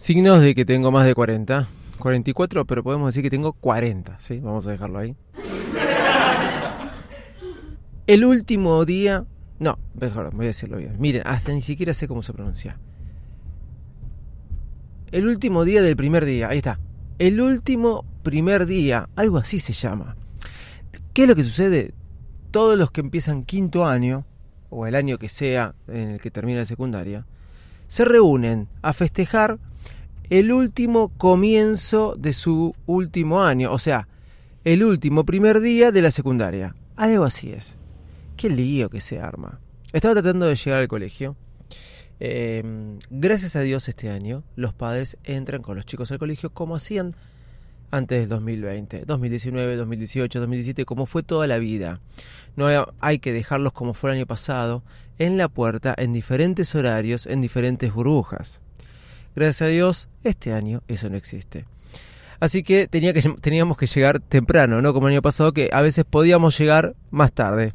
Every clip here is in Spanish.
Signos de que tengo más de 40. 44, pero podemos decir que tengo 40, ¿sí? Vamos a dejarlo ahí. El último día... No, mejor, voy a decirlo bien. Miren, hasta ni siquiera sé cómo se pronuncia. El último día del primer día, ahí está. El último primer día, algo así se llama. ¿Qué es lo que sucede? Todos los que empiezan quinto año, o el año que sea en el que termina la secundaria, se reúnen a festejar el último comienzo de su último año, o sea, el último primer día de la secundaria. Algo así es. Qué lío que se arma. Estaba tratando de llegar al colegio. Eh, gracias a Dios este año los padres entran con los chicos al colegio como hacían antes del 2020, 2019, 2018, 2017, como fue toda la vida. No hay que dejarlos como fue el año pasado, en la puerta, en diferentes horarios, en diferentes burbujas. Gracias a Dios, este año eso no existe. Así que, tenía que teníamos que llegar temprano, ¿no? Como el año pasado, que a veces podíamos llegar más tarde.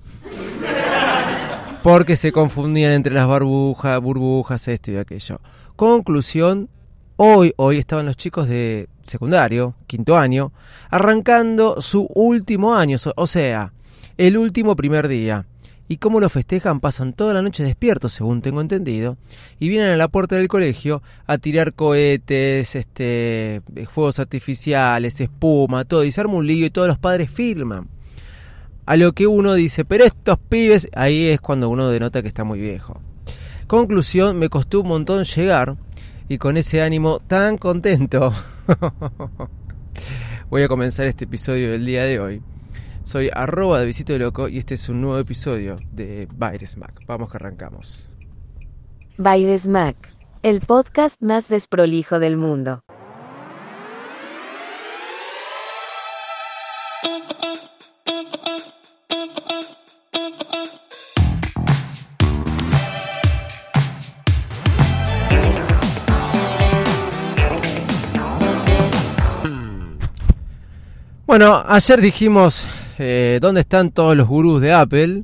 Porque se confundían entre las burbujas, burbujas, esto y aquello. Conclusión, hoy, hoy estaban los chicos de secundario, quinto año, arrancando su último año, o sea, el último primer día. ¿Y cómo lo festejan? Pasan toda la noche despiertos, según tengo entendido, y vienen a la puerta del colegio a tirar cohetes, este, fuegos artificiales, espuma, todo, y se arma un lío y todos los padres firman. A lo que uno dice, pero estos pibes, ahí es cuando uno denota que está muy viejo. Conclusión, me costó un montón llegar y con ese ánimo tan contento voy a comenzar este episodio del día de hoy soy arroba de Visito Loco y este es un nuevo episodio de Baires Mac. Vamos que arrancamos. Baires Mac, el podcast más desprolijo del mundo. Bueno, ayer dijimos eh, ¿dónde están todos los gurús de Apple?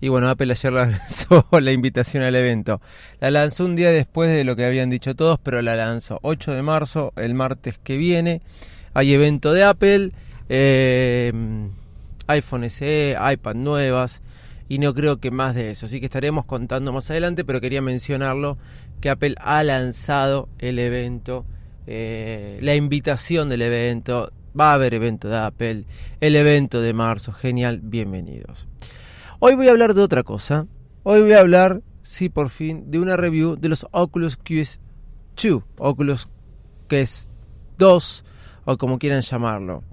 Y bueno, Apple ayer lanzó la invitación al evento. La lanzó un día después de lo que habían dicho todos, pero la lanzó 8 de marzo, el martes que viene. Hay evento de Apple, eh, iPhone SE, iPad nuevas y no creo que más de eso. Así que estaremos contando más adelante, pero quería mencionarlo que Apple ha lanzado el evento, eh, la invitación del evento Va a haber evento de Apple, el evento de marzo, genial, bienvenidos. Hoy voy a hablar de otra cosa. Hoy voy a hablar, sí, por fin, de una review de los Oculus Quest 2, Oculus Quest 2, o como quieran llamarlo.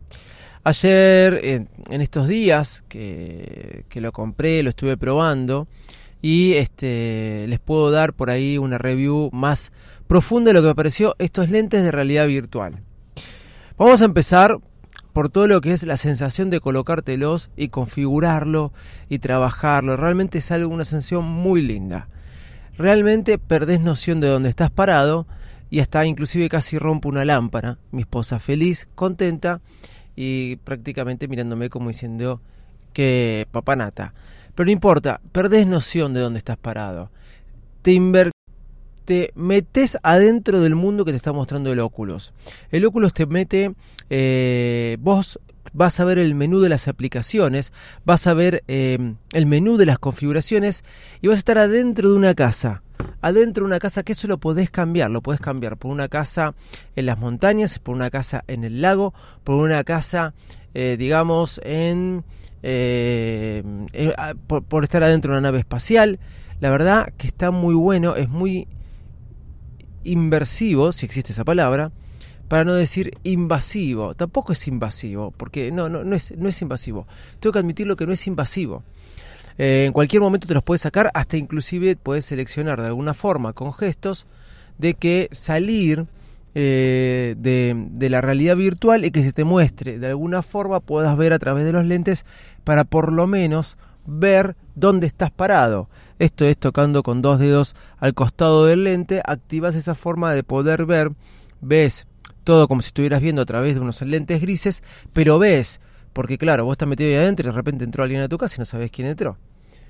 Ayer, en, estos días que, que, lo compré, lo estuve probando, y este, les puedo dar por ahí una review más profunda de lo que me pareció estos lentes de realidad virtual. Vamos a empezar por todo lo que es la sensación de colocártelos y configurarlo y trabajarlo. Realmente es algo, una sensación muy linda. Realmente perdés noción de dónde estás parado y hasta inclusive casi rompo una lámpara. Mi esposa feliz, contenta y prácticamente mirándome como diciendo que papanata. Pero no importa, perdés noción de dónde estás parado. Te, te metes adentro del mundo que te está mostrando el Oculus. El Oculus te mete, eh, vos vas a ver el menú de las aplicaciones, vas a ver eh, el menú de las configuraciones y vas a estar adentro de una casa. Adentro de una casa que eso lo podés cambiar, lo podés cambiar por una casa en las montañas, por una casa en el lago, por una casa, eh, digamos, en, por, por estar adentro de una nave espacial. La verdad que está muy bueno, es muy inversivo, si existe esa palabra, para no decir invasivo. Tampoco es invasivo, porque no, no, no, es, no es invasivo. Tengo que admitirlo que no es invasivo. Eh, en cualquier momento te los puedes sacar, hasta inclusive puedes seleccionar de alguna forma con gestos de que salir eh, de, de, la realidad virtual y que se te muestre de alguna forma puedas ver a través de los lentes para por lo menos ver dónde estás parado. Esto es tocando con dos dedos al costado del lente, activas esa forma de poder ver, ves todo como si estuvieras viendo a través de unos lentes grises, pero ves, porque claro, vos estás metido ahí adentro y de repente entró alguien a tu casa y no sabes quién entró.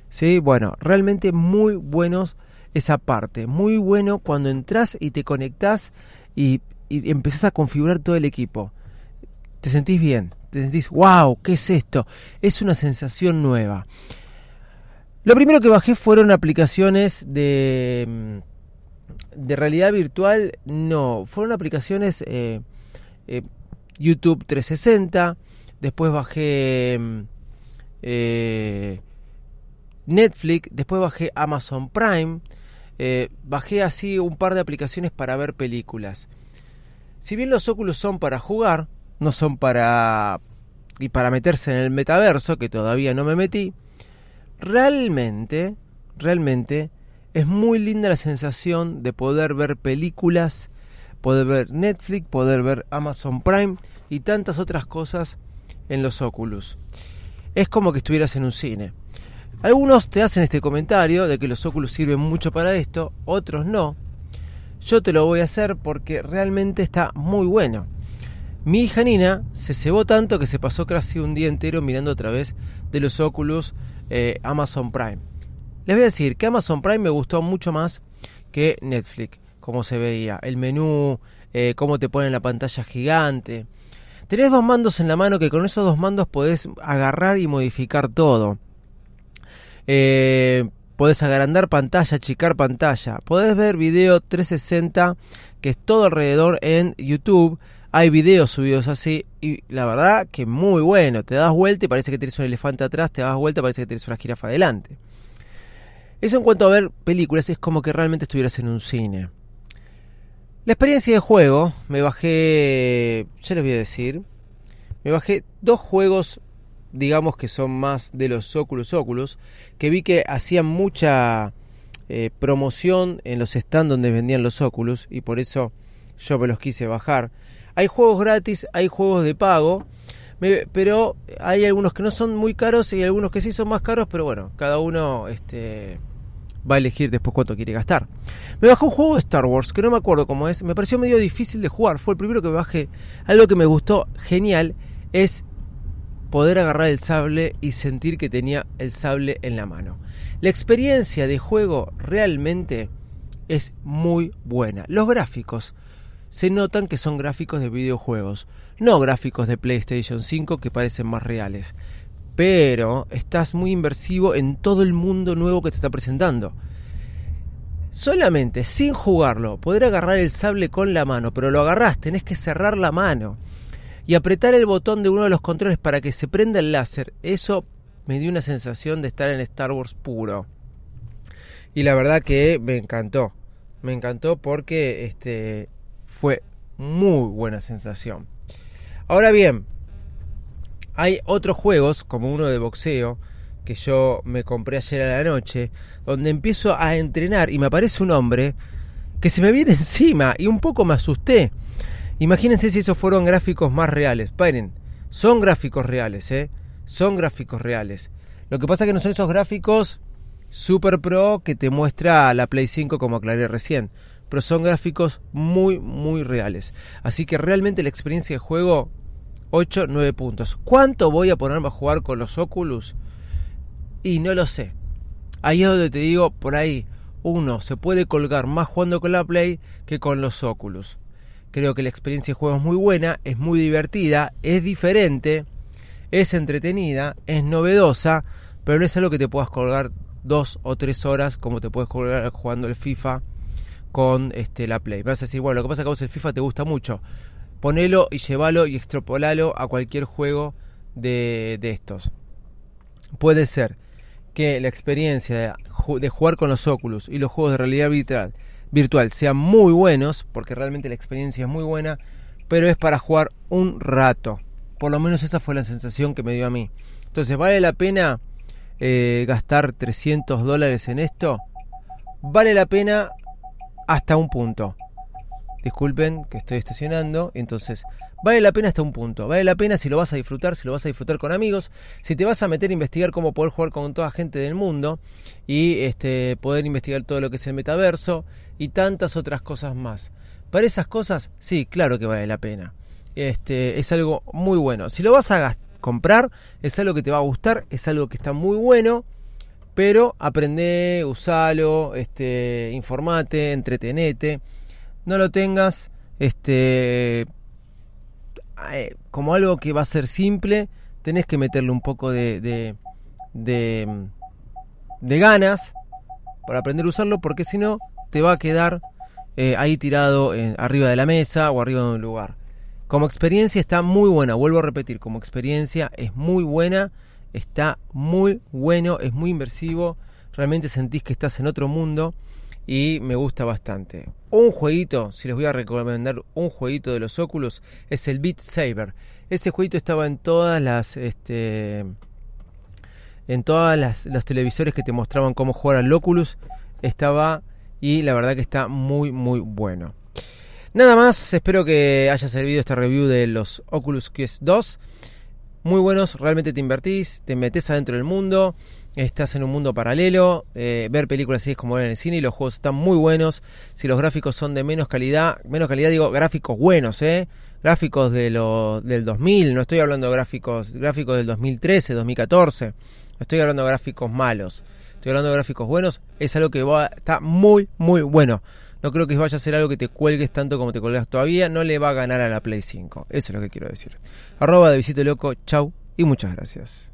Sí, bueno, realmente muy buenos esa parte, muy bueno cuando entras y te conectás y, y empezás a configurar todo el equipo. Te sentís bien, te sentís, wow, ¿qué es esto? Es una sensación nueva. Lo primero que bajé fueron aplicaciones de, de realidad virtual, no, fueron aplicaciones eh, eh, YouTube 360, después bajé eh, Netflix, después bajé Amazon Prime, bajé así un par de aplicaciones para ver películas. Si bien los óculos son para jugar, no son para y para meterse en el metaverso, que todavía no me metí, realmente, realmente es muy linda la sensación de poder ver películas, poder ver Netflix, poder ver Amazon Prime y tantas otras cosas en los Oculus. Es como que estuvieras en un cine. Algunos te hacen este comentario de que los Oculus sirven mucho para esto, otros no. Yo te lo voy a hacer porque realmente está muy bueno. Mi hija Nina se cebó tanto que se pasó casi un día entero mirando a través de los Oculus eh, Amazon Prime. Les voy a decir que Amazon Prime me gustó mucho más que Netflix, como se veía. El menú, eh, cómo te ponen la pantalla gigante. Tenés dos mandos en la mano que con esos dos mandos podés agarrar y modificar todo. Eh, podés agrandar pantalla, achicar pantalla. Podés ver video 360, que es todo alrededor en YouTube hay videos subidos así y la verdad que muy bueno. Te das vuelta y parece que tienes un elefante atrás, te das vuelta y parece que tienes una jirafa adelante. Eso en cuanto a ver películas es como que realmente estuvieras en un cine. La experiencia de juego, me bajé, ya les voy a decir, me bajé dos juegos, digamos que son más de los Oculus Oculus, que vi que hacían mucha eh, promoción en los stands donde vendían los Oculus y por eso yo me los quise bajar. Hay juegos gratis, hay juegos de pago, pero hay algunos que no son muy caros y algunos que sí son más caros, pero bueno, cada uno este, va a elegir después cuánto quiere gastar. Me bajó un juego de Star Wars, que no me acuerdo cómo es, me pareció medio difícil de jugar, fue el primero que me bajé. Algo que me gustó genial es poder agarrar el sable y sentir que tenía el sable en la mano. La experiencia de juego realmente es muy buena. Los gráficos se notan que son gráficos de videojuegos, no gráficos de PlayStation 5 que parecen más reales. Pero estás muy inversivo en todo el mundo nuevo que te está presentando. Solamente sin jugarlo, poder agarrar el sable con la mano, pero lo agarras, tenés que cerrar la mano y apretar el botón de uno de los controles para que se prenda el láser. Eso me dio una sensación de estar en Star Wars puro. Y la verdad que me encantó. Me encantó porque este fue muy buena sensación. Ahora bien, hay otros juegos, como uno de boxeo, que yo me compré ayer a la noche, donde empiezo a entrenar y me aparece un hombre que se me viene encima y un poco me asusté. Imagínense si esos fueron gráficos más reales. Esperen, son gráficos reales, ¿eh? Son gráficos reales. Lo que pasa es que no son esos gráficos super pro que te muestra la Play 5 como aclaré recién pero son gráficos muy, muy reales. Así que realmente la experiencia de juego, 8, 9 puntos. ¿Cuánto voy a ponerme a jugar con los Oculus? Y no lo sé. Ahí es donde te digo, por ahí, uno se puede colgar más jugando con la Play que con los Oculus. Creo que la experiencia de juego es muy buena, es muy divertida, es diferente, es entretenida, es novedosa, pero no es algo que te puedas colgar dos o tres horas como te puedes colgar jugando el FIFA con este, la Play. vas a decir, bueno, lo que pasa es que a vos el FIFA te gusta mucho. Ponelo y llévalo y extrapolalo a cualquier juego de, estos. Puede ser que la experiencia de, jugar con los Oculus y los juegos de realidad virtual, virtual sean muy buenos, porque realmente la experiencia es muy buena, pero es para jugar un rato. Por lo menos esa fue la sensación que me dio a mí. Entonces, ¿vale la pena eh, gastar 300 dólares en esto? Vale la pena hasta un punto. Disculpen que estoy estacionando, entonces vale la pena hasta un punto. Vale la pena si lo vas a disfrutar, si lo vas a disfrutar con amigos, si te vas a meter a investigar cómo poder jugar con toda gente del mundo y este, poder investigar todo lo que es el metaverso y tantas otras cosas más. Para esas cosas, sí, claro que vale la pena. Este, es algo muy bueno. Si lo vas a comprar, es algo que te va a gustar, es algo que está muy bueno, pero aprende, usalo, este, informate, entretenete. No lo tengas este, eh, como algo que va a ser simple, tenés que meterle un poco de, de, ganas para aprender a usarlo, porque si no, te va a quedar eh, ahí tirado arriba de la mesa o arriba de un lugar. Como experiencia está muy buena, vuelvo a repetir, como experiencia es muy buena, está muy bueno, es muy inmersivo, realmente sentís que estás en otro mundo y me gusta bastante. Un jueguito, si les voy a recomendar un jueguito de los Oculus, es el Beat Saber. Ese jueguito estaba en todas las este en todas las los televisores que te mostraban cómo jugar al Oculus, estaba y la verdad que está muy muy bueno. Nada más, espero que haya servido esta review de los Oculus Quest 2. Muy buenos, realmente te invertís, te metes adentro del mundo, estás en un mundo paralelo, eh, ver películas así es como ver en el cine y los juegos están muy buenos. Si los gráficos son de menos calidad, menos calidad digo gráficos buenos, ¿eh? Gráficos de lo, del 2000, no estoy hablando de gráficos, gráficos del 2013, 2014, no estoy hablando de gráficos malos, estoy hablando de gráficos buenos, es algo que va, está muy, muy bueno. No creo que vaya a ser algo que te cuelgues tanto como te colgas todavía, no le va a ganar a la Play 5, eso es lo que quiero decir. Arroba de Visito Loco, chau y muchas gracias.